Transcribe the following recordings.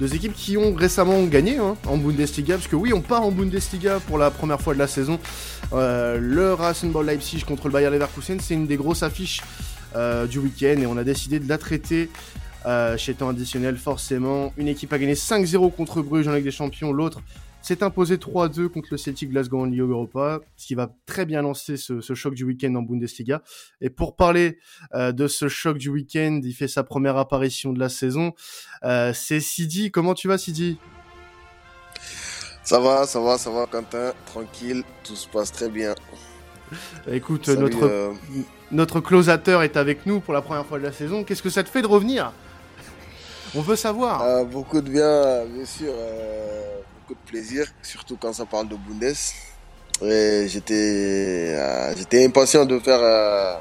Deux équipes qui ont récemment gagné hein, en Bundesliga, parce que oui, on part en Bundesliga pour la première fois de la saison. Euh, le Rasenball Leipzig contre le Bayer Leverkusen, c'est une des grosses affiches euh, du week-end et on a décidé de la traiter euh, chez temps additionnel forcément. Une équipe a gagné 5-0 contre Bruges en Ligue des Champions, l'autre s'est imposé 3-2 contre le Celtic Glasgow en Ligue Europa, ce qui va très bien lancer ce, choc du week-end en Bundesliga. Et pour parler euh, de ce choc du week-end, il fait sa première apparition de la saison. Euh, c'est Sidi. Comment tu vas, Sidi? Ça va, ça va, ça va, Quentin. Tranquille, tout se passe très bien. Écoute, notre, euh... notre closateur est avec nous pour la première fois de la saison. Qu'est-ce que ça te fait de revenir? On veut savoir. Euh, beaucoup de bien, bien sûr. Euh, de plaisir, surtout quand ça parle de Bundes. J'étais euh, j'étais impatient de faire euh,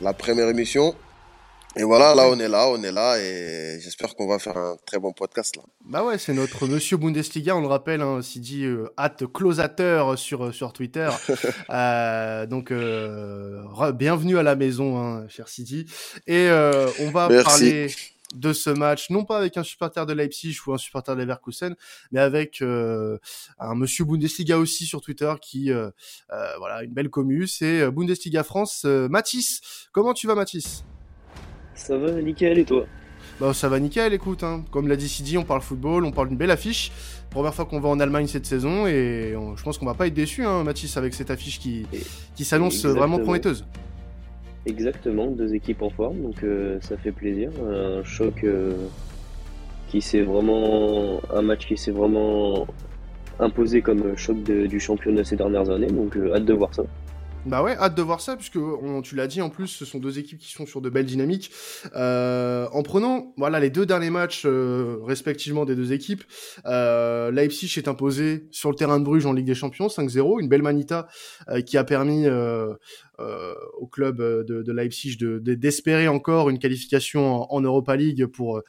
la première émission. Et voilà, là on est là, on est là et j'espère qu'on va faire un très bon podcast là. Bah ouais, c'est notre monsieur Bundesliga, on le rappelle, hein, Sidi euh, closateur sur sur Twitter. Euh, donc bienvenue à la maison, hein, cher Sidi. Et on va parler de ce match, non pas avec un supporter de Leipzig ou un supporter de Leverkusen, mais avec euh, un monsieur Bundesliga aussi sur Twitter qui, euh, euh, voilà, une belle commu, c'est Bundesliga France. Mathis, comment tu vas Mathis? Ça va nickel et toi? Bah, ça va nickel, écoute, hein. comme l'a dit Sidi, on parle football, on parle d'une belle affiche. Première fois qu'on va en Allemagne cette saison et je pense qu'on va pas être déçu, hein, Mathis, avec cette affiche qui, qui s'annonce vraiment prometteuse. Exactement, deux équipes en forme, donc euh, ça fait plaisir. Un choc euh, qui s'est vraiment. Un match qui s'est vraiment imposé comme choc du championnat ces dernières années, donc euh, hâte de voir ça. Bah ouais, hâte de voir ça, puisque tu l'as dit en plus, ce sont deux équipes qui sont sur de belles dynamiques. en prenant voilà les deux derniers matchs respectivement des deux équipes, Leipzig est imposé sur le terrain de Bruges en Ligue des Champions 5-0, une belle manita qui a permis euh, au club euh, de, de Leipzig de, d'espérer encore une qualification en, Europa League pour euh,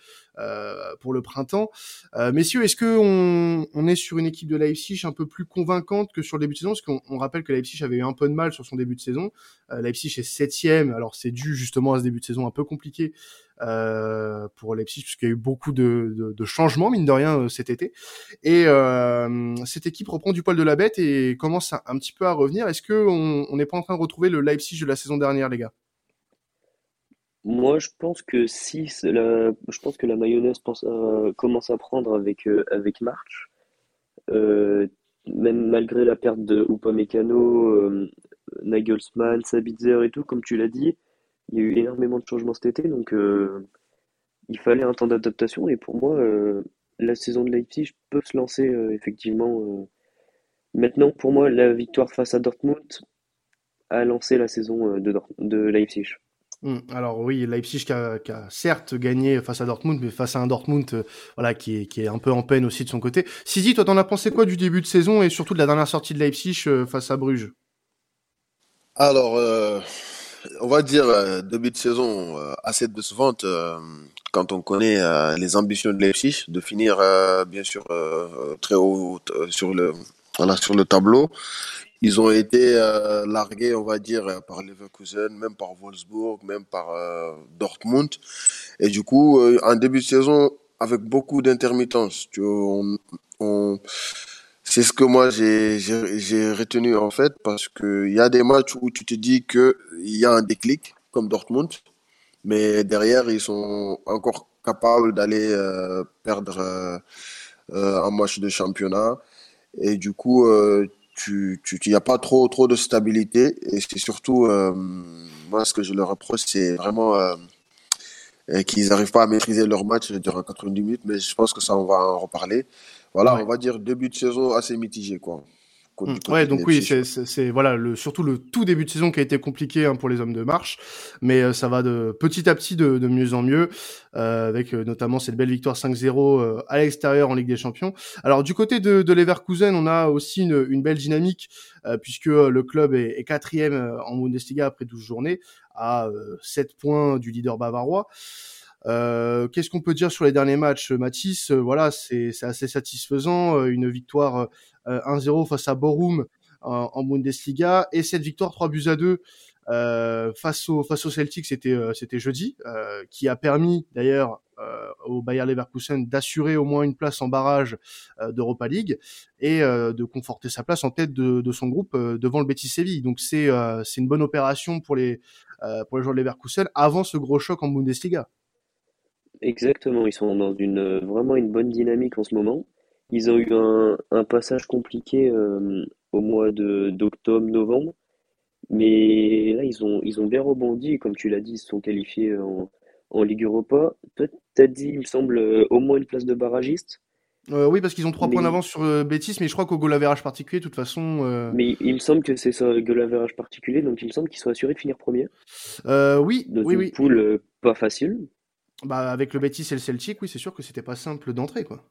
pour le printemps. messieurs, est-ce que on, est sur une équipe de Leipzig un peu plus convaincante que sur le début de saison? Parce qu'on rappelle que Leipzig avait eu un peu de mal sur son début de saison. Leipzig est septième, alors c'est dû justement à ce début de saison un peu compliqué euh, pour Leipzig puisqu'il y a eu beaucoup de, de, de, changements mine de rien euh, cet été. Et euh, cette équipe reprend du poil de la bête et commence un, petit peu à revenir. Est-ce que on n'est pas en train de retrouver le Leipzig de la saison dernière les gars? Moi je pense que si la, je pense que la mayonnaise pense commence à prendre avec avec March même malgré la perte de Upamecano Nagelsmann Sabitzer et tout comme tu l'as dit il y a eu énormément de changements cet été, donc euh, il fallait un temps d'adaptation. Et pour moi, euh, la saison de Leipzig peut se lancer euh, effectivement. Maintenant, pour moi, la victoire face à Dortmund a lancé la saison de, de Leipzig. Hum, alors oui, Leipzig qui a, certes gagné face à Dortmund, mais face à un Dortmund voilà qui est, un peu en peine aussi de son côté. Sidi, toi, t'en as pensé quoi du début de saison et surtout de la dernière sortie de Leipzig face à Bruges? Alors, on va dire, euh, début de saison euh, assez décevante euh, quand on connaît les ambitions de Leipzig de finir bien sûr très haut sur le sur le tableau. Ils ont été largués, on va dire, par Leverkusen, même par Wolfsburg, même par Dortmund. Et du coup, en début de saison, avec beaucoup d'intermittence, on, on c'est ce que moi j'ai retenu en fait parce que il y a des matchs où tu te dis que il y a un déclic comme Dortmund, mais derrière ils sont encore capables d'aller euh, perdre euh, euh, un match de championnat et du coup euh, tu tu il y a pas trop trop de stabilité. Et c'est surtout euh, moi ce que je leur reproche c'est vraiment qu'ils n'arrivent pas à maîtriser leur match durant 90 minutes mais je pense que ça on va en reparler. Voilà, on va dire début de saison assez mitigé, quoi. Mmh. Ouais, donc oui, c'est voilà le surtout le tout début de saison qui a été compliqué hein, pour les hommes de marche, mais euh, ça va de petit à petit de, de mieux en mieux, euh, avec euh, notamment cette belle victoire 5-0 euh, à l'extérieur en Ligue des Champions. Alors du côté de, de Leverkusen, on a aussi une, une belle dynamique puisque le club est, est quatrième en Bundesliga après 12 journées à 7 points du leader bavarois. Euh, Qu'est-ce qu'on peut dire sur les derniers matchs, Mathis? Voilà, c'est assez satisfaisant. Euh, une victoire 1-0 euh, face à Borum en, en, Bundesliga et cette victoire 3 buts à 2 euh, face au face au Celtic, c'était c'était jeudi, qui a permis d'ailleurs au Bayer Leverkusen d'assurer au moins une place en barrage d'Europa League et de conforter sa place en tête de, de son groupe devant le Betis Séville. Donc c'est c'est une bonne opération pour les pour les joueurs de Leverkusen avant ce gros choc en Bundesliga. Exactement, ils sont dans une vraiment une bonne dynamique en ce moment. Ils ont eu un, un passage compliqué au mois de d'octobre, novembre. Mais là, ils ont, ils ont bien rebondi. Comme tu l'as dit, ils se sont qualifiés en, en Ligue Europa. Toi, t'as dit, il me semble, euh, au moins une place de barragiste. Euh, oui, parce qu'ils ont trois points d'avance sur euh, Betis, mais je crois qu'au goal average particulier, de toute façon. Euh, mais il me semble que c'est ça, le goal average particulier, donc il me semble qu'ils sont assurés de finir premier. oui, Dans oui, une oui. poule pas facile. Bah, avec le Betis et le Celtic, oui, c'est sûr que c'était pas simple d'entrer, quoi.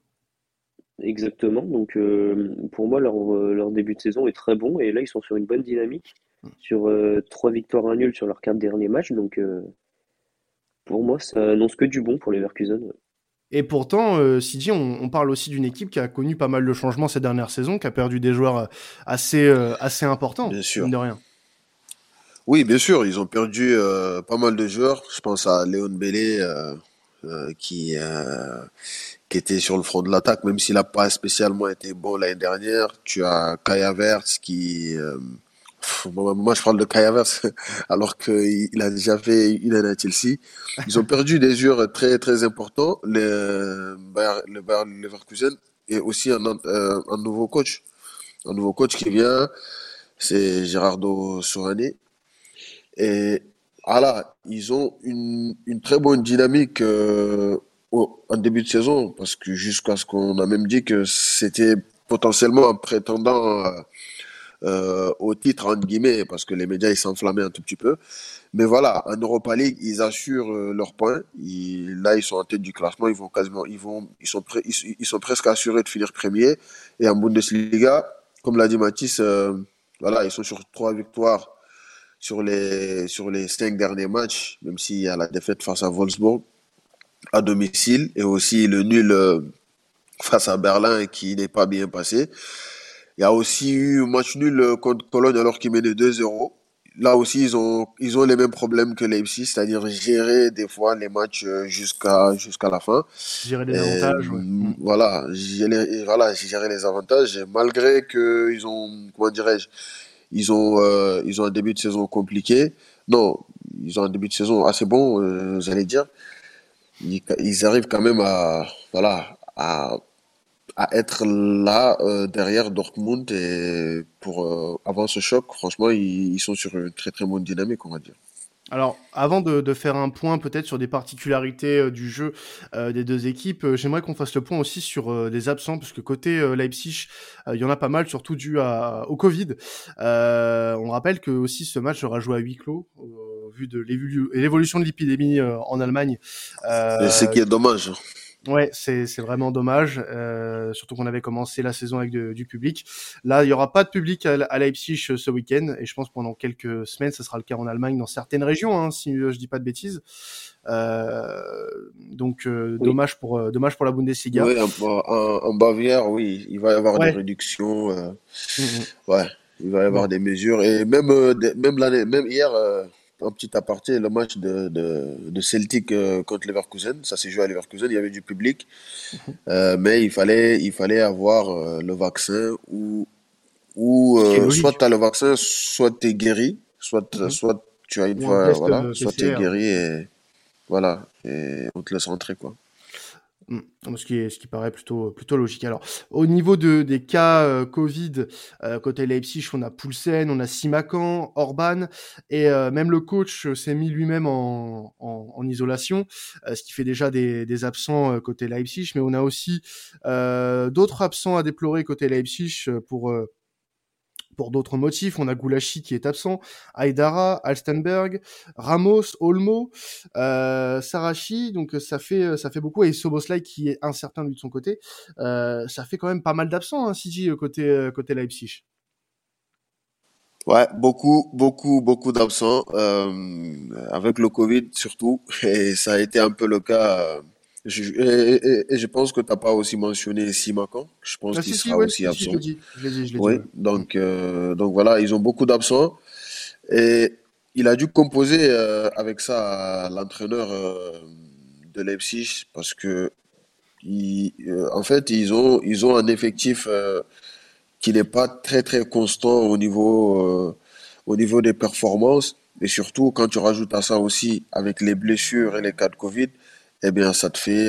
Exactement. Donc, euh, pour moi, leur, leur début de saison est très bon. Et là, ils sont sur une bonne dynamique. Mm. Sur euh, trois victoires, un nul sur leurs quatre derniers matchs. Donc, euh, pour moi, ça annonce que du bon pour les Leverkusen. Et pourtant, euh, CJ, on, on parle aussi d'une équipe qui a connu pas mal de changements ces dernières saisons, qui a perdu des joueurs euh, assez, euh, assez importants, Bien sûr. mine de rien. Oui, bien sûr, ils ont perdu euh, pas mal de joueurs. Je pense à Léon Bellé euh, euh, qui, euh, qui était sur le front de l'attaque, même s'il n'a pas spécialement été bon l'année dernière. Tu as Kai Havertz qui... euh, moi, je parle de Kai Havertz alors qu'il il a déjà fait une année à Chelsea. Ils ont perdu des joueurs très très importants, le Bayer, le Bayer Leverkusen, et aussi un, euh, un nouveau coach. Un nouveau coach qui vient, c'est Gerardo Sorane. Et voilà, ils ont une, une très bonne dynamique euh, en début de saison, parce que jusqu'à ce qu'on a même dit que c'était potentiellement un prétendant euh, au titre, entre guillemets, parce que les médias ils s'enflammaient un tout petit peu. Mais voilà, en Europa League, ils assurent euh, leurs points. Ils- là, ils sont en tête du classement. Ils vont quasiment, ils vont, ils sont, ils sont presque assurés de finir premier. Et en Bundesliga, comme l'a dit Mathis, euh, voilà, ils sont sur trois victoires sur les, sur les cinq derniers matchs, même s'il y a la défaite face à Wolfsburg à domicile et aussi le nul euh, face à Berlin qui n'est pas bien passé. Il y a aussi eu un match nul euh, contre Cologne alors qu'ils menaient 2-0. Là aussi, ils ont, ils ont les mêmes problèmes que Leipzig, c'est-à-dire gérer des fois les matchs euh, jusqu'à jusqu'à la fin. Gérer les Et, avantages, ouais. mm, Voilà, gérer, voilà, gérer les avantages. Et malgré que ils ont, comment dirais-je, ils ont, euh, ils ont un début de saison compliqué. Non, ils ont un début de saison assez bon, euh, j'allais dire. Ils, arrivent quand même à, voilà, à, à être là euh, derrière Dortmund et pour euh, avant ce choc, franchement, ils, sont sur une très très bonne dynamique, on va dire. Alors, avant de, de faire un point peut-être sur des particularités euh, du jeu euh, des deux équipes, j'aimerais qu'on fasse le point aussi sur des absents, parce que côté Leipzig, il y en a pas mal, surtout dû à, au Covid. On rappelle que aussi ce match sera joué à huis clos, au vu de l'évolu- l'évolution de l'épidémie euh, en Allemagne. Euh, Et ce qui est dommage. Ouais, c'est c'est vraiment dommage, euh, surtout qu'on avait commencé la saison avec de- du public. Là, il y aura pas de public à, à Leipzig ce week-end, et je pense pendant quelques semaines, ce sera le cas en Allemagne dans certaines régions, hein, si je dis pas de bêtises. Euh, donc euh, Oui. dommage pour dommage pour la Bundesliga. Oui, en, en- en Bavière, oui, il va y avoir Ouais. des réductions. euh, Mm, mm. Ouais, il va y avoir Ouais. des mesures. Et même, même l'année, même hier, un petit aparté, le match de, de, de Celtic euh, contre Leverkusen, ça s'est joué à Leverkusen, il y avait du public, Mhm. euh, mais il fallait, il fallait avoir euh, le vaccin ou, ou soit tu as le vaccin, soit tu es guéri, soit, Mhm. soit tu as une fois, voilà, soit tu es guéri et voilà, et on te laisse rentrer, quoi. Mm. Ce qui est, ce qui paraît plutôt, plutôt logique. Alors, au niveau de, des cas euh, Covid, euh, côté Leipzig, on a Poulsen, on a Simakan, Orban, et euh, même le coach euh, s'est mis lui-même en, en, en isolation, euh, ce qui fait déjà des, des absents côté Leipzig. Mais on a aussi d'autres absents à déplorer côté Leipzig pour pour d'autres motifs, on a Goulashi qui est absent, Aydara, Alstenberg, Ramos, Olmo, euh, Sarachi, donc euh, ça fait ça fait beaucoup et Soboslai qui est incertain lui de son côté, euh, ça fait quand même pas mal d'absents, hein, CJ, euh, côté euh, côté Leipzig. Ouais, beaucoup, beaucoup, beaucoup d'absents, euh, avec le Covid surtout, et ça a été un peu le cas. Je, et, et- et je pense que tu n'as pas aussi mentionné Simakan, je pense Ah qu'il si si sera ouais, aussi si, si, je absent. l'ai dit, je l'ai dit, je l'ai dit. Oui, ouais. donc, euh, donc voilà, ils ont beaucoup d'absents, et il a dû composer euh, avec ça l'entraîneur euh, de Leipzig parce que euh, en fait, ils ont, ils ont un effectif qui n'est pas très très constant au niveau, au niveau des performances. Et surtout, quand tu rajoutes à ça aussi avec les blessures et les cas de Covid, eh bien, ça te fait,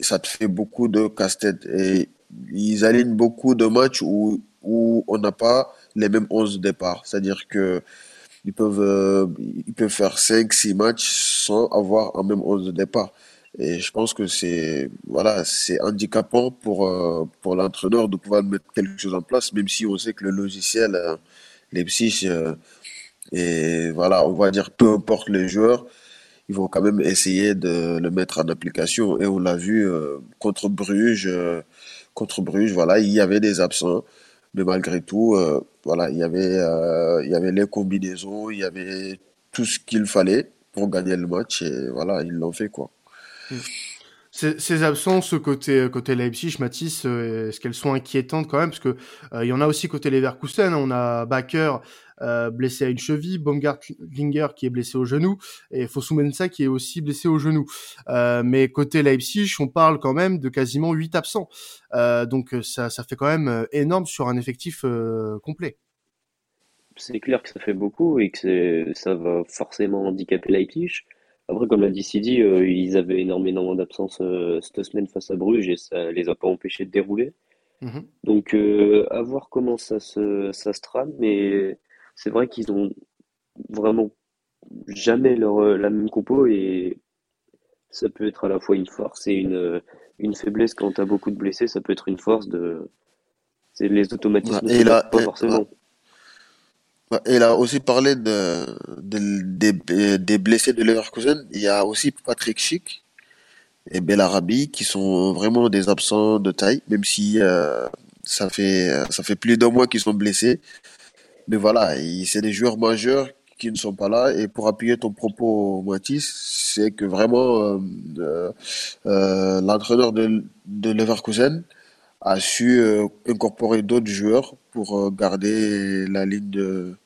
ça te fait beaucoup de casse-tête. Et ils alignent beaucoup de matchs où, où on n'a pas les mêmes 11 de départ. C'est-à-dire que ils peuvent, ils peuvent faire 5, 6 matchs sans avoir un même 11 de départ. Et je pense que c'est voilà, c'est handicapant pour euh, pour l'entraîneur de pouvoir mettre quelque chose en place, même si on sait que le logiciel, euh, les psyches, euh, et voilà, on va dire peu importe les joueurs, ils vont quand même essayer de le mettre en application. Et on l'a vu contre Bruges, contre Bruges, voilà, il y avait des absents, mais malgré tout, voilà, il y avait il y avait les combinaisons, il y avait tout ce qu'il fallait pour gagner le match et voilà, ils l'ont fait quoi. Ces, absences côté côté Leipzig, Mathis, euh, est-ce qu'elles sont inquiétantes quand même? Parce que euh, il y en a aussi côté Leverkusen. On a Baker euh, blessé à une cheville, Baumgartlinger qui est blessé au genou et Fosumensa qui est aussi blessé au genou. mais côté Leipzig, on parle quand même de quasiment 8 absents. donc ça, ça fait quand même énorme sur un effectif complet. C'est clair que ça fait beaucoup et que ça va forcément handicaper Leipzig. Après, comme l'a dit Sidi, euh, ils avaient énormément d'absence euh, cette semaine face à Bruges et ça les a pas empêchés de dérouler. Mhm. Donc, euh, à voir comment ça se, ça se trame, mais c'est vrai qu'ils ont vraiment jamais leur, la même compo et ça peut être à la fois une force et une, une faiblesse quand tu as beaucoup de blessés, ça peut être une force de. C'est les automatismes, et là, pas forcément. Il a aussi parlé de, des blessés de Leverkusen. Il y a aussi Patrick Schick et Belarabi qui sont vraiment des absents de taille, même si euh, ça fait ça fait plus d'un mois qu'ils sont blessés. Mais voilà, c'est des joueurs majeurs qui ne sont pas là. Et pour appuyer ton propos, Mathis, c'est que vraiment euh, euh, l'entraîneur de, de Leverkusen a su incorporer d'autres joueurs pour euh, garder la ligne de,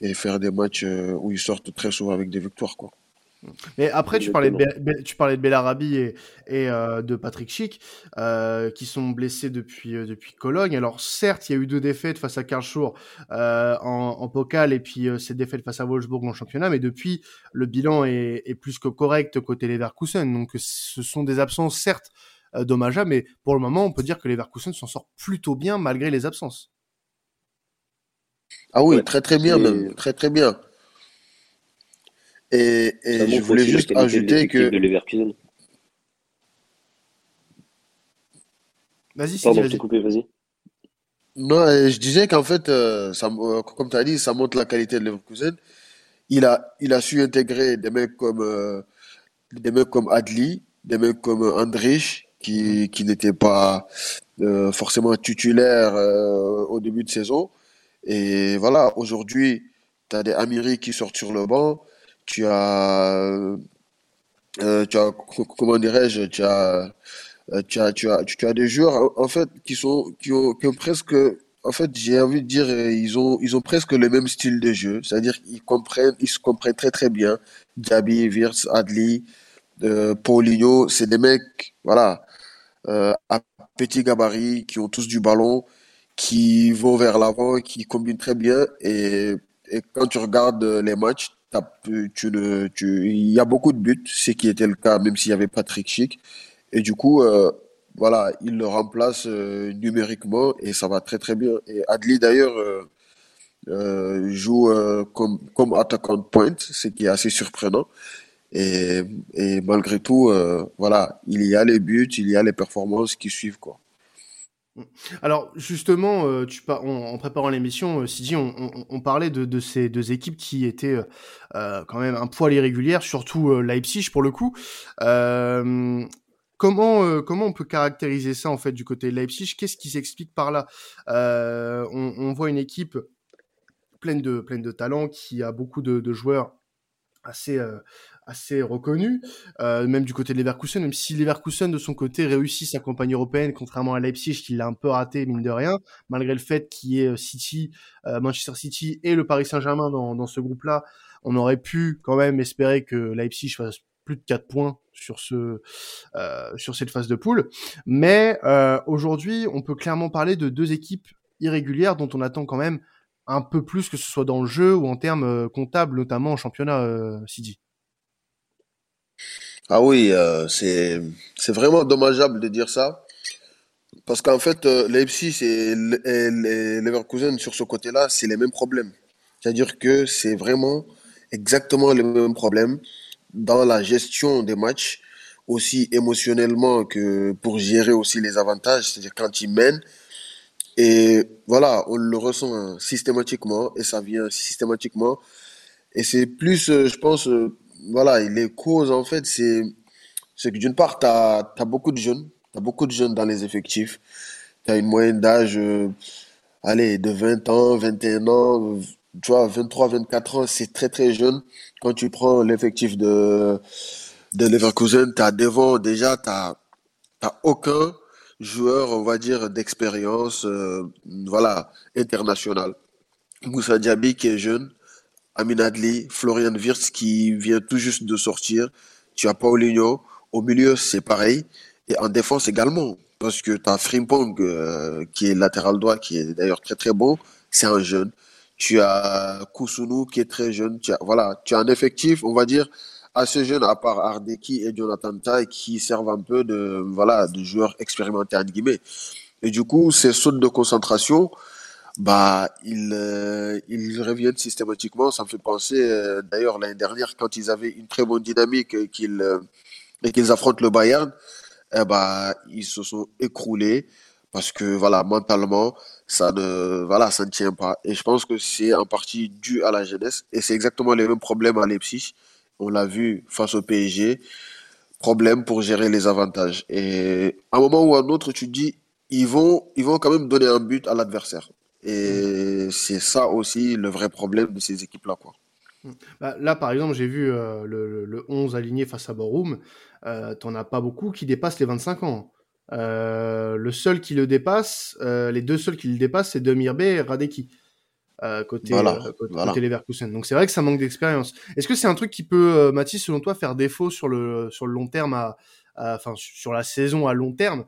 et faire des matchs euh, où ils sortent très souvent avec des victoires. Quoi. Mais après, tu parlais, de, tu parlais de Bellarabi et, et de Patrick Schick, qui sont blessés depuis, depuis Cologne. Alors, certes, il y a eu deux défaites face à Karlsruhe euh, en, en Pokal et puis cette défaite face à Wolfsburg en championnat. Mais depuis, le bilan est, est plus que correct côté Leverkusen. Donc, ce sont des absences, certes, euh, dommageable. Mais pour le moment, on peut dire que les Leverkusen s'en sort plutôt bien malgré les absences. Ah oui, très très bien même, très très bien. Et, je voulais juste ajouter que. Vas-y, Pardon, vas coupé, vas-y. Non, je disais qu'en fait, euh, ça, euh, comme tu as dit, ça montre la qualité de Leverkusen. Il a, il a su intégrer des mecs comme, des mecs comme Adli, des mecs comme Andrich, qui, qui n'était pas euh, forcément titulaire euh, au début de saison. Et voilà, aujourd'hui, tu as des Amiri qui sortent sur le banc. Tu as, euh, tu as comment dirais-je, tu as, tu as, tu as, tu as des joueurs en fait qui sont, qui ont, qui ont presque, en fait, j'ai envie de dire, ils ont, ils ont presque le même style de jeu. C'est-à-dire qu'ils comprennent, ils se comprennent très très bien. Diaby, Wirtz, Adli, euh, Paulinho, c'est des mecs, voilà, euh, à petit gabarit, qui ont tous du ballon, qui vont vers l'avant, qui combinent très bien. Et, et quand tu regardes les matchs, tu, tu, il y a beaucoup de buts, ce qui était le cas même s'il y avait Patrick Schick. Et du coup, euh, voilà, il le remplace euh, numériquement et ça va très très bien. Et Adli d'ailleurs euh, euh joue comme, comme attaquant de pointe, ce qui est assez surprenant. Et, et malgré tout, euh, voilà, il y a les buts, il y a les performances qui suivent, quoi. Alors justement, euh, en, préparant l'émission, euh, Sidi, on, parlait de, ces deux équipes qui étaient euh, quand même un poil irrégulières, surtout Leipzig pour le coup. Comment comment on peut caractériser ça en fait du côté de Leipzig? Qu'est-ce qui s'explique par là? On, voit une équipe pleine de pleine de talent qui a beaucoup de joueurs assez assez reconnu, euh, même du côté de Leverkusen, même si Leverkusen de son côté réussit sa campagne européenne, contrairement à Leipzig qui l'a un peu raté mine de rien, malgré le fait qu'il y ait euh, City, euh, Manchester City et le Paris Saint-Germain dans, dans ce groupe-là, on aurait pu quand même espérer que Leipzig fasse plus de 4 points sur ce euh, sur cette phase de poule. Mais euh, aujourd'hui, on peut clairement parler de deux équipes irrégulières dont on attend quand même un peu plus que ce soit dans le jeu ou en termes euh, comptables, notamment en championnat, euh, Sidi. Ah oui, euh, c'est vraiment dommageable de dire ça. Parce qu'en fait, euh, et, et Leverkusen, sur ce côté-là, c'est les mêmes problèmes. C'est-à-dire que c'est vraiment exactement les mêmes problèmes dans la gestion des matchs, aussi émotionnellement que pour gérer aussi les avantages, c'est-à-dire quand ils mènent. Et voilà, on le ressent systématiquement et ça vient systématiquement. Et c'est plus, euh, je pense, euh, voilà, les causes, en fait, c'est que d'une part, tu as, beaucoup de jeunes, tu as beaucoup de jeunes dans les effectifs. Tu as une moyenne d'âge, euh, allez, de 20 ans, 21 ans, tu vois, 23, 24 ans, c'est très très jeune. Quand tu prends l'effectif de, de Leverkusen, tu as devant déjà, tu n'as aucun joueur, on va dire, d'expérience, euh, voilà, internationale. Moussa Diaby qui est jeune, Amin Adli, Florian Wirtz qui vient tout juste de sortir, tu as Paulinho, au milieu c'est pareil, et en défense également, parce que tu as Frimpong euh, qui est latéral droit, qui est d'ailleurs très très bon, c'est un jeune. Tu as Kusunu qui est très jeune, tu as, voilà, tu as un effectif, on va dire, assez jeune, à part Ardeki et Jonathan Tai, qui servent un peu de, voilà, de joueurs expérimentés, entre guillemets. Et du coup, ces sautes de concentration, bah, ils, euh, reviennent systématiquement. Ça me fait penser, euh, d'ailleurs, l'année dernière, quand ils avaient une très bonne dynamique et qu'ils, euh, affrontent le Bayern, eh bah, ils se sont écroulés parce que, voilà, mentalement, ça ne, voilà, ça ne tient pas. Et je pense que c'est en partie dû à la jeunesse. Et c'est exactement les mêmes problèmes à Leipzig. On l'a vu face au PSG. Problème pour gérer les avantages. Et à un moment ou à un autre, tu te dis, ils vont, ils vont quand même donner un but à l'adversaire. Et c'est ça aussi le vrai problème de ces équipes-là, quoi. Bah, là, par exemple, j'ai vu euh, le, le, 11 aligné face à Borum. Euh, T'en as pas beaucoup qui dépassent les 25 ans. Euh, le seul qui le dépasse, euh, les deux seuls qui le dépassent, c'est Demirbe et Radeki. Côté, voilà, côté, voilà. Leverkusen. Donc c'est vrai que ça manque d'expérience. Est-ce que c'est un truc qui peut, Mathis, selon toi, faire défaut sur le sur le long terme, à, enfin sur la saison à long terme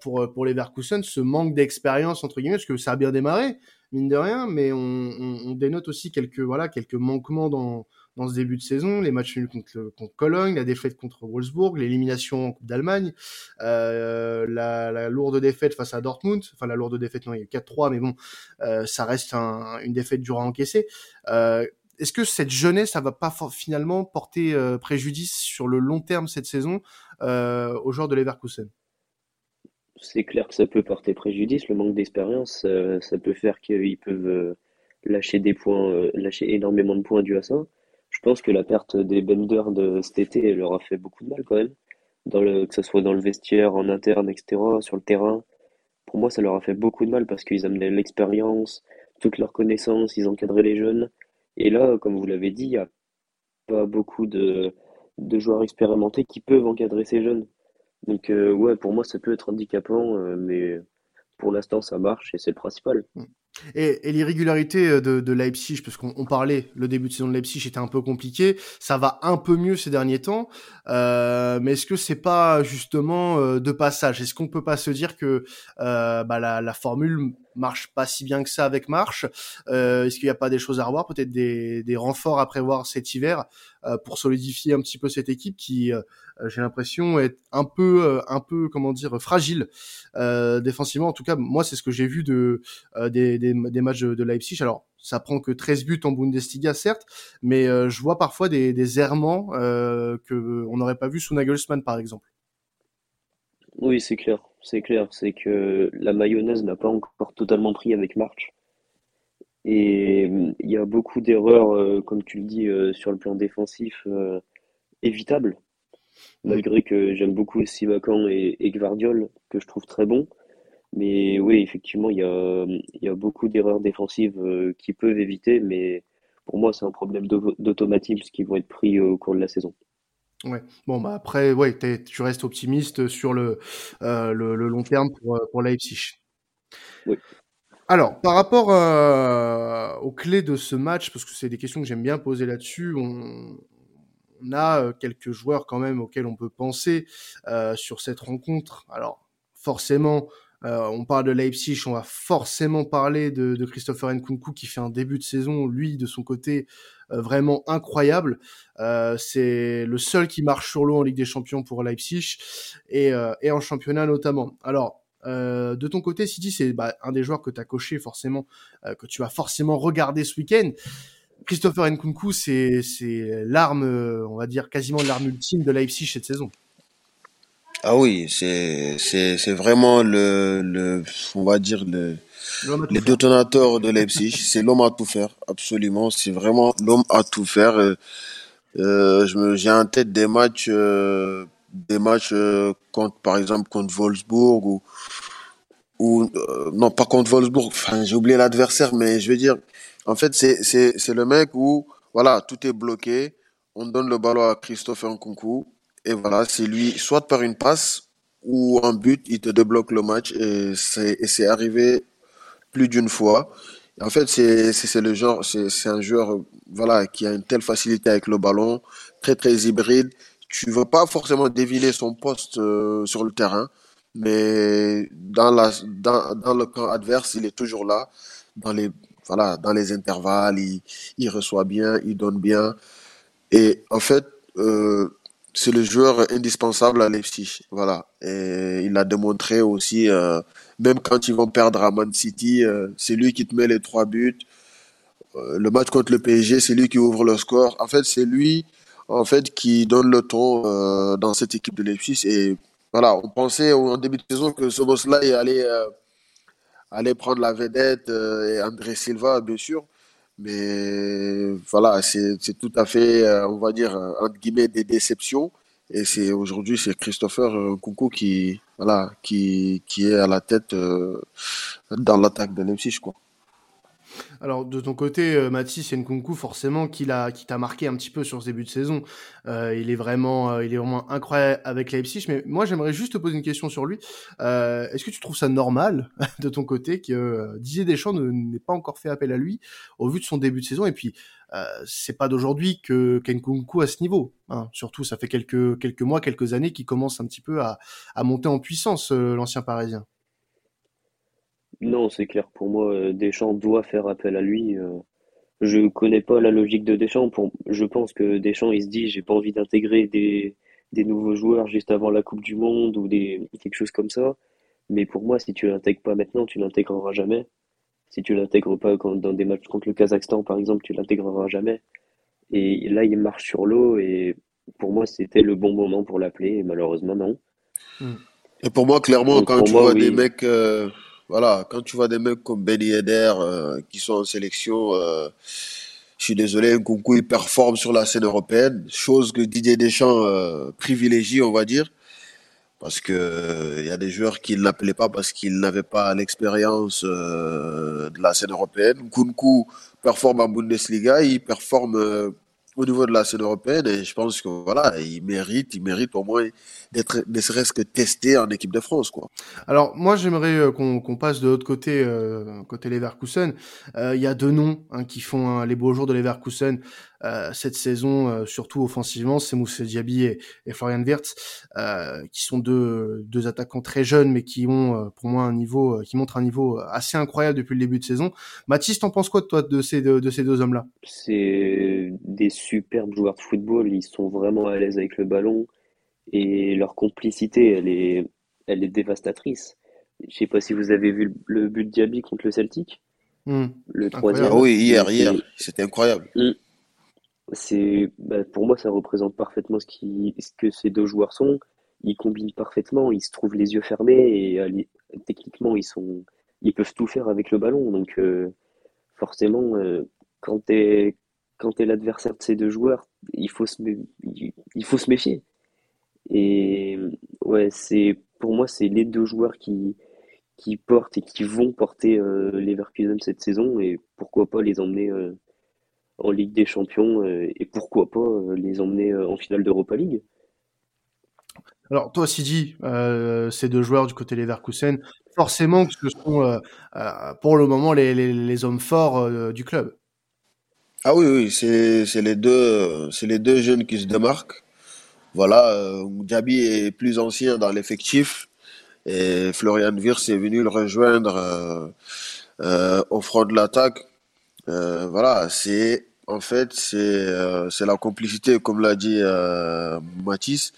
pour pour Leverkusen, ce manque d'expérience entre guillemets, parce que ça a bien démarré mine de rien, mais on, dénote aussi quelques voilà quelques manquements dans dans ce début de saison, les matchs nuls contre, Cologne, la défaite contre Wolfsburg, l'élimination en Coupe d'Allemagne, euh, la, lourde défaite face à Dortmund, enfin la lourde défaite, non, il y a eu 4-3, mais bon, euh, ça reste un, une défaite dure à encaisser. Euh, Est-ce que cette jeunesse, ça va pas finalement porter euh, préjudice sur le long terme cette saison? euh, aux joueurs de Leverkusen C'est clair que ça peut porter préjudice, le manque d'expérience, euh, ça peut faire qu'ils peuvent lâcher des points, lâcher énormément de points dû à ça. Je pense que la perte des Bender de cet été leur a fait beaucoup de mal quand même, dans le, que ce soit dans le vestiaire, en interne, etc., sur le terrain. Pour moi, ça leur a fait beaucoup de mal parce qu'ils amenaient l'expérience, toute leur connaissance, ils encadraient les jeunes. Et là, comme vous l'avez dit, il n'y a pas beaucoup de, de, joueurs expérimentés qui peuvent encadrer ces jeunes. Donc, euh, ouais, pour moi, ça peut être handicapant, euh, mais pour l'instant, ça marche et c'est le principal. Mm. Et, et l'irrégularité euh, de, de, Leipzig, parce qu'on parlait, le début de saison de Leipzig était un peu compliqué, ça va un peu mieux ces derniers temps, euh, mais est-ce que c'est pas justement de passage? Est-ce qu'on peut pas se dire que bah, la, formule marche pas si bien que ça avec Marche euh, Est-ce qu'il n'y a pas des choses à revoir, peut-être des, des, renforts à prévoir cet hiver euh, pour solidifier un petit peu cette équipe qui, j'ai l'impression, est un peu, un peu, comment dire, fragile défensivement. En tout cas, moi, c'est ce que j'ai vu de des des, matchs de, Leipzig. Alors, ça prend que 13 buts en Bundesliga, certes, mais euh, je vois parfois des, des errements euh, qu'on n'aurait pas vu sous Nagelsmann, par exemple. Oui, c'est clair. C'est clair. C'est que la mayonnaise n'a pas encore totalement pris avec March. Et il y a beaucoup d'erreurs, euh, comme tu le dis, sur le plan défensif, évitables. Malgré que j'aime beaucoup Simakan et, et Gvardiol, que je trouve très bons. Mais oui, effectivement, il y a, il y a beaucoup d'erreurs défensives euh, qui peuvent éviter, mais pour moi, c'est un problème d'automatisme qui vont être pris au cours de la saison. Ouais. Bon, bah après, ouais, tu restes optimiste sur le, euh, le, le, long terme pour, pour Leipzig. Oui. Alors, par rapport euh, aux clés de ce match, parce que c'est des questions que j'aime bien poser là-dessus, on, on a quelques joueurs quand même auxquels on peut penser sur cette rencontre. Alors forcément, on parle de Leipzig, on va forcément parler de, Christopher Nkunku qui fait un début de saison, lui, de son côté, vraiment incroyable. c'est le seul qui marche sur l'eau en Ligue des Champions pour Leipzig et, en championnat notamment. Alors, euh, de ton côté, City, c'est bah, un des joueurs que tu as coché forcément, euh, que tu vas forcément regarder ce week-end. Christopher Nkunku, c'est l'arme, euh, on va dire quasiment l'arme ultime de Leipzig cette saison. Ah oui, c'est c'est vraiment le, le on va dire le les détonateurs de Leipzig. c'est l'homme à tout faire, absolument. C'est vraiment l'homme à tout faire. Euh, j'ai en tête des matchs des matchs euh, contre, par exemple, contre Wolfsburg ou, ou euh, non, pas contre Wolfsburg. Enfin, j'ai oublié l'adversaire, mais je veux dire, en fait, c'est, c'est, c'est le mec où, voilà, tout est bloqué. On donne le ballon à Christopher Nkunku. Et voilà, c'est lui, soit par une passe ou un but, il te débloque le match. Et c'est, arrivé plus d'une fois. En fait, c'est, le genre, c'est, un joueur, voilà, qui a une telle facilité avec le ballon, très, très hybride tu vas pas forcément deviner son poste euh, sur le terrain, mais dans, la, dans, dans, le camp adverse, il est toujours là. Dans les, voilà, dans les intervalles, il, il reçoit bien, il donne bien. Et en fait, euh, c'est le joueur indispensable à Leipzig. Voilà. Et il a démontré aussi, euh, même quand ils vont perdre à Man City, euh, c'est lui qui te met les trois buts. Euh, le match contre le PSG, c'est lui qui ouvre le score. En fait, c'est lui qui donne le ton dans cette équipe de Leipzig. Et voilà, on pensait en début de saison que ce boss-là allait, prendre la vedette et André Silva, bien sûr. Mais voilà, c'est tout à fait, on va dire, entre guillemets, des déceptions. Et c'est aujourd'hui, c'est Christopher Nkunku qui, voilà, qui, qui est à la tête dans l'attaque de Leipzig, quoi. Alors de ton côté, euh, Mathis Nkunku, forcément, qui qui t'a marqué un petit peu sur ce début de saison. Euh, il est vraiment, euh, il est vraiment incroyable avec Leipzig. Mais moi, j'aimerais juste te poser une question sur lui. Euh, est-ce que tu trouves ça normal de ton côté que euh, Didier Deschamps n'ait pas encore fait appel à lui au vu de son début de saison? Et puis, c'est pas d'aujourd'hui que Nkunku à ce niveau. Hein. Surtout, ça fait quelques quelques mois, quelques années qu'il commence un petit peu à, à monter en puissance, l'ancien Parisien. Non, c'est clair. Pour moi, euh, Deschamps doit faire appel à lui. Euh. Je connais pas la logique de Deschamps. Pour, je pense que Deschamps, il se dit, j'ai pas envie d'intégrer des, des nouveaux joueurs juste avant la Coupe du Monde ou des, quelque chose comme ça. Mais pour moi, si tu l'intègres pas maintenant, tu l'intégreras jamais. Si tu l'intègres pas dans des matchs contre le Kazakhstan, par exemple, tu l'intégreras jamais. Et là, il marche sur l'eau et pour moi, c'était le bon moment pour l'appeler. Et malheureusement, non. Et pour moi, clairement, quand tu vois des mecs, euh, voilà, quand tu vois des mecs comme Ben Yedder euh, qui sont en sélection, euh, je suis désolé, un concours il performe sur la scène européenne, chose que Didier Deschamps euh, privilégie, on va dire, parce que il y a des joueurs qui ne l'appelaient pas parce qu'ils n'avaient pas l'expérience de la scène européenne. Kunku performe en Bundesliga, il performe au niveau de la scène européenne et je pense que voilà, il mérite, il mérite au moins d'être ne serait-ce que testé en équipe de France quoi. Alors moi j'aimerais euh, qu'on passe de l'autre côté euh, côté Leverkusen. Euh, il y a deux noms hein, qui font hein, les beaux jours de Leverkusen. Euh, cette saison, euh, surtout offensivement, c'est Moussa Diaby et, et, Florian Wirtz, euh, qui sont deux, deux attaquants très jeunes, mais qui ont pour moi un niveau, qui montrent un niveau assez incroyable depuis le début de saison. Mathis, t'en penses quoi de toi de ces, de, de ces deux hommes-là? C'est des superbes joueurs de football, ils sont vraiment à l'aise avec le ballon et leur complicité, elle est, elle est dévastatrice. Je sais pas si vous avez vu le but de Diaby contre le Celtic. Mmh. Le troisième. Ah oui, hier, hier, c'était incroyable. Mmh c'est bah, pour moi ça représente parfaitement ce, qui, ce que ces deux joueurs sont. Ils combinent parfaitement, ils se trouvent les yeux fermés et techniquement ils sont ils peuvent tout faire avec le ballon. Donc euh, forcément euh, quand t'es quand t'es l'adversaire de ces deux joueurs, il faut se il faut se méfier. Et ouais, pour moi c'est les deux joueurs qui portent et qui vont porter euh, Leverkusen cette saison et pourquoi pas les emmener euh, en Ligue des Champions euh, et pourquoi pas euh, les emmener en finale d'Europa League. Alors toi, Sidi, ces deux joueurs du côté Leverkusen, forcément que ce sont pour le moment les, hommes forts du club. Ah oui, oui, c'est les deux, c'est les deux jeunes qui se démarquent. Voilà, euh, est plus ancien dans l'effectif et Florian Wirtz est venu le rejoindre euh, euh, au front de l'attaque. Euh, voilà, c'est en fait c'est la complicité, comme l'a dit Mathis.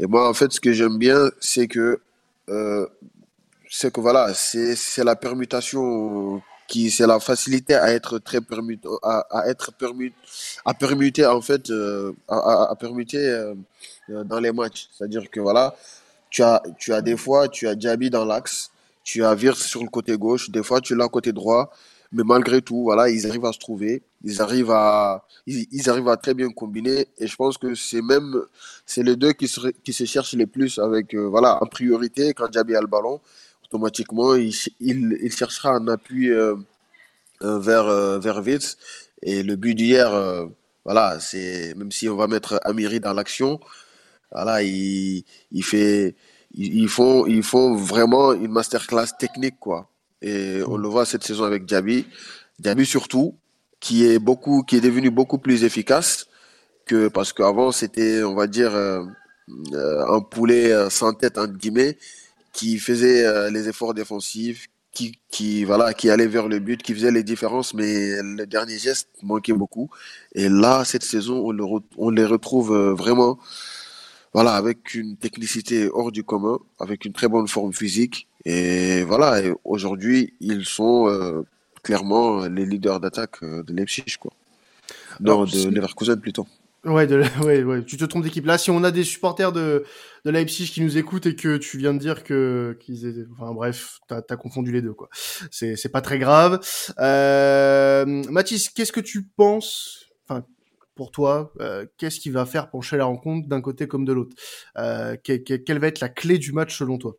Et moi, en fait, ce que j'aime bien, c'est que c'est que voilà, c'est la permutation qui c'est la facilité à être très permut à, être permut à permuter en fait euh, à, permuter euh, euh, dans les matchs. C'est-à-dire que voilà, tu as tu as des fois tu as Diaby dans l'axe, tu as Wirtz sur le côté gauche, des fois tu l'as côté droit, mais malgré tout, voilà, ils arrivent à se trouver, ils arrivent à ils, arrivent à très bien combiner et je pense que c'est même c'est les deux qui se qui se cherchent les plus avec voilà en priorité quand Diaby a le ballon automatiquement, il, il, il cherchera un appui vers, vers Wirtz. Et le but d'hier, euh, voilà, c'est même si on va mettre Amiri dans l'action, voilà, il, il fait, ils font, ils font vraiment une masterclass technique, quoi. Et on le voit cette saison avec Diaby. Diaby surtout, qui est beaucoup, qui est devenu beaucoup plus efficace que parce qu'avant c'était, on va dire, euh, euh, un poulet sans tête entre guillemets qui faisait euh, les efforts défensifs, qui, qui, voilà, qui allait vers le but, qui faisait les différences, mais le dernier geste manquait beaucoup. Et là, cette saison, on, le re- on les retrouve euh, vraiment, voilà, avec une technicité hors du commun, avec une très bonne forme physique. Et voilà, et aujourd'hui, ils sont euh, clairement les leaders d'attaque de Leipzig, quoi. Non, Alors, de Leverkusen plutôt. Ouais, de, ouais, tu te trompes d'équipe. Là, si on a des supporters de, de Leipzig qui nous écoutent et que tu viens de dire que qu'ils enfin bref, t'as as confondu les deux quoi. C'est pas très grave. Euh, Mathis, qu'est-ce que tu penses, enfin pour toi, euh, qu'est-ce qui va faire pencher la rencontre d'un côté comme de l'autre? Euh, que- que- Quelle va être la clé du match selon toi?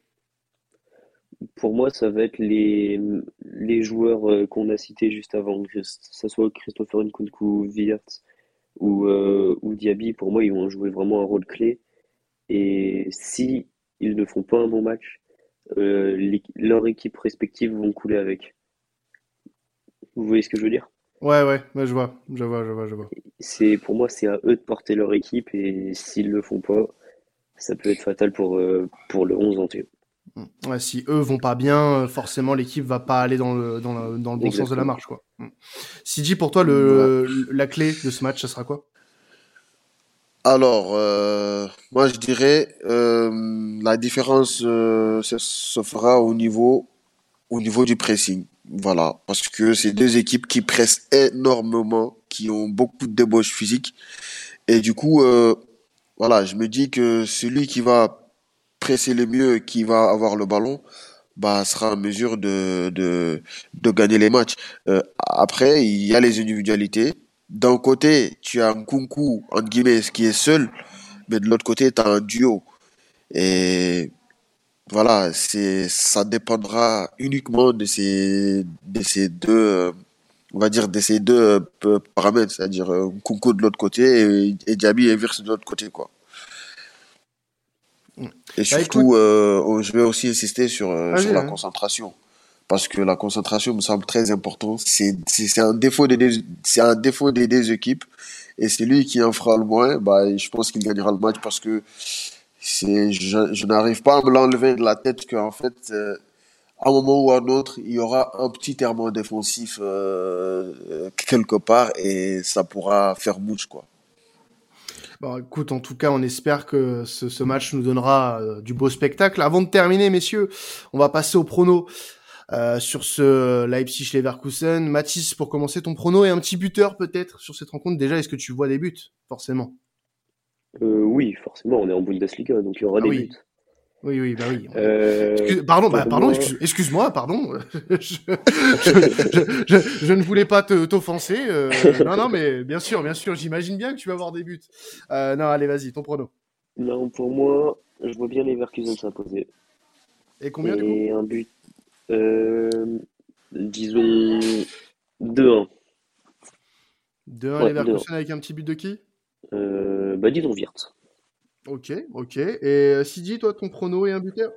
Pour moi, ça va être les, joueurs qu'on a cités juste avant, que ce soit Christopher Nkunku, Wirtz ou, euh, ou Diaby. Pour moi, ils vont jouer vraiment un rôle clé. Et si ils ne font pas un bon match, euh, l'équ- leur équipe respective vont couler avec. Vous voyez ce que je veux dire? Ouais, ouais, ouais, je vois, je vois, je vois, je vois. C'est, pour moi, c'est à eux de porter leur équipe et s'ils le font pas, ça peut être fatal pour, euh, pour le 11 entier. Ouais, si eux vont pas bien, euh, forcément l'équipe va pas aller dans le dans le, dans le bon sens de la marche quoi. Sidi, pour toi, le, la clé de ce match, ça sera quoi? Alors, euh, moi je dirais euh, la différence euh, se, se fera au niveau au niveau du pressing. Voilà, parce que c'est deux équipes qui pressent énormément, qui ont beaucoup de débauches physiques. Et du coup voilà, je me dis que celui qui va presser le mieux, qui va avoir le ballon, bah sera en mesure de de de gagner les matchs. Euh, après, il y a les individualités. D'un côté, tu as Nkunku, entre guillemets, qui est seul, mais de l'autre côté, tu as un duo. Et voilà, c'est, ça dépendra uniquement de ces, de ces deux, euh, on va dire, de ces deux euh, paramètres, c'est-à-dire Nkunku de l'autre côté et, et Diaby et Wirtz de l'autre côté, quoi. Et Bah surtout, euh, je vais aussi insister sur, euh, sur la hein. concentration. Parce que la concentration me semble très important. C'est, un défaut des un défaut des deux équipes. Et c'est lui qui en fera le moins, bah, je pense qu'il gagnera le match parce que je, je n'arrive pas à me l'enlever de la tête qu'en fait, euh, à un moment ou à un autre, il y aura un petit terme défensif euh, quelque part et ça pourra faire mouche, quoi. Bon, écoute, en tout cas, on espère que ce, ce match nous donnera euh, du beau spectacle. Avant de terminer, messieurs, on va passer au prono euh, sur ce Leipzig-Leverkusen. Mathis, pour commencer ton prono et un petit buteur peut-être sur cette rencontre. Déjà, est-ce que tu vois des buts Forcément? Euh, oui, forcément, on est en Bundesliga, donc il y aura Ah des oui, buts. Oui, oui, bah oui. Euh, Excuse- pardon, bah, pardon, moi, excuse- excuse-moi, pardon. je, je, je, je- je ne voulais pas te- t'offenser. euh, non, non, mais bien sûr, bien sûr, j'imagine bien que tu vas avoir des buts. Euh, non, allez, vas-y, ton prono. non, pour moi, je vois bien les Leverkusen s'imposer. Et combien du coup Et un but, euh, disons 2-1. 2-1 Ouais, Leverkusen avec un petit but de qui? Bah disons Wirtz. Ok, ok. Et euh, Sidi, toi, ton prono et un buteur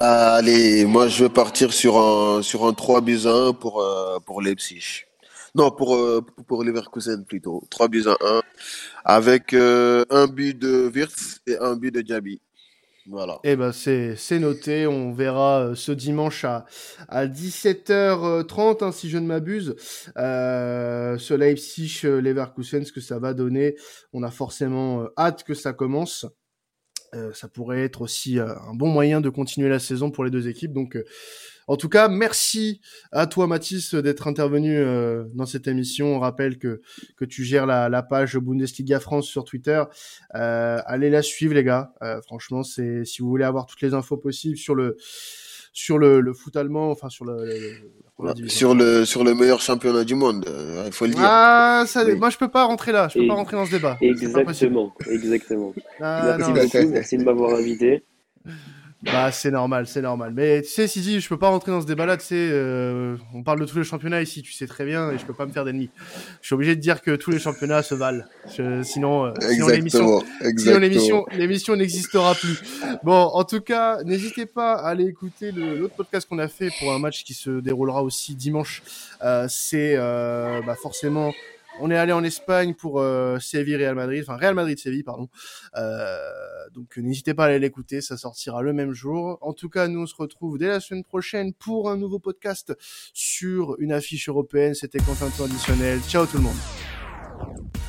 Allez, moi je vais partir sur un, sur un 3 buts à 1 pour, euh, pour Leipzig. Non, pour, euh, pour Leverkusen plutôt. 3 buts à 1. Avec euh, un but de Wirtz et un but de Diaby. Voilà. Eh ben c'est c'est noté. On verra euh, ce dimanche à à 17h30 hein, si je ne m'abuse. Euh, ce Leipzig Leverkusen ce que ça va donner. On a forcément hâte que ça commence. Ça pourrait être aussi un bon moyen de continuer la saison pour les deux équipes. Donc en tout cas, merci à toi Mathis d'être intervenu euh, dans cette émission. On rappelle que que tu gères la, la page Bundesliga France sur Twitter. Euh, allez la suivre les gars. Euh, franchement, c'est si vous voulez avoir toutes les infos possibles sur le sur le, le foot allemand, enfin sur le, le sur le sur le meilleur championnat du monde, il faut le dire. Ah, ça, moi je peux pas rentrer là, je peux pas rentrer dans ce débat. Exactement, exactement. Ah, merci beaucoup, merci de m'avoir invité. Bah c'est normal, c'est normal. Mais tu sais, Sidi, je peux pas rentrer dans ce débat-là. Tu sais, euh, on parle de tous les championnats ici, tu sais très bien, et je peux pas me faire d'ennemis. Je suis obligé de dire que tous les championnats se valent. sinon, euh, sinon l'émission, sinon l'émission, l'émission n'existera plus. Bon, en tout cas, n'hésitez pas à aller écouter l'autre podcast qu'on a fait pour un match qui se déroulera aussi dimanche. Euh, c'est euh, bah, forcément on est allé en Espagne pour euh, Séville Real Madrid, enfin Real Madrid Séville pardon. Euh, donc n'hésitez pas à aller l'écouter, ça sortira le même jour. En tout cas, nous on se retrouve dès la semaine prochaine pour un nouveau podcast sur une affiche européenne. C'était content traditionnel. Ciao tout le monde.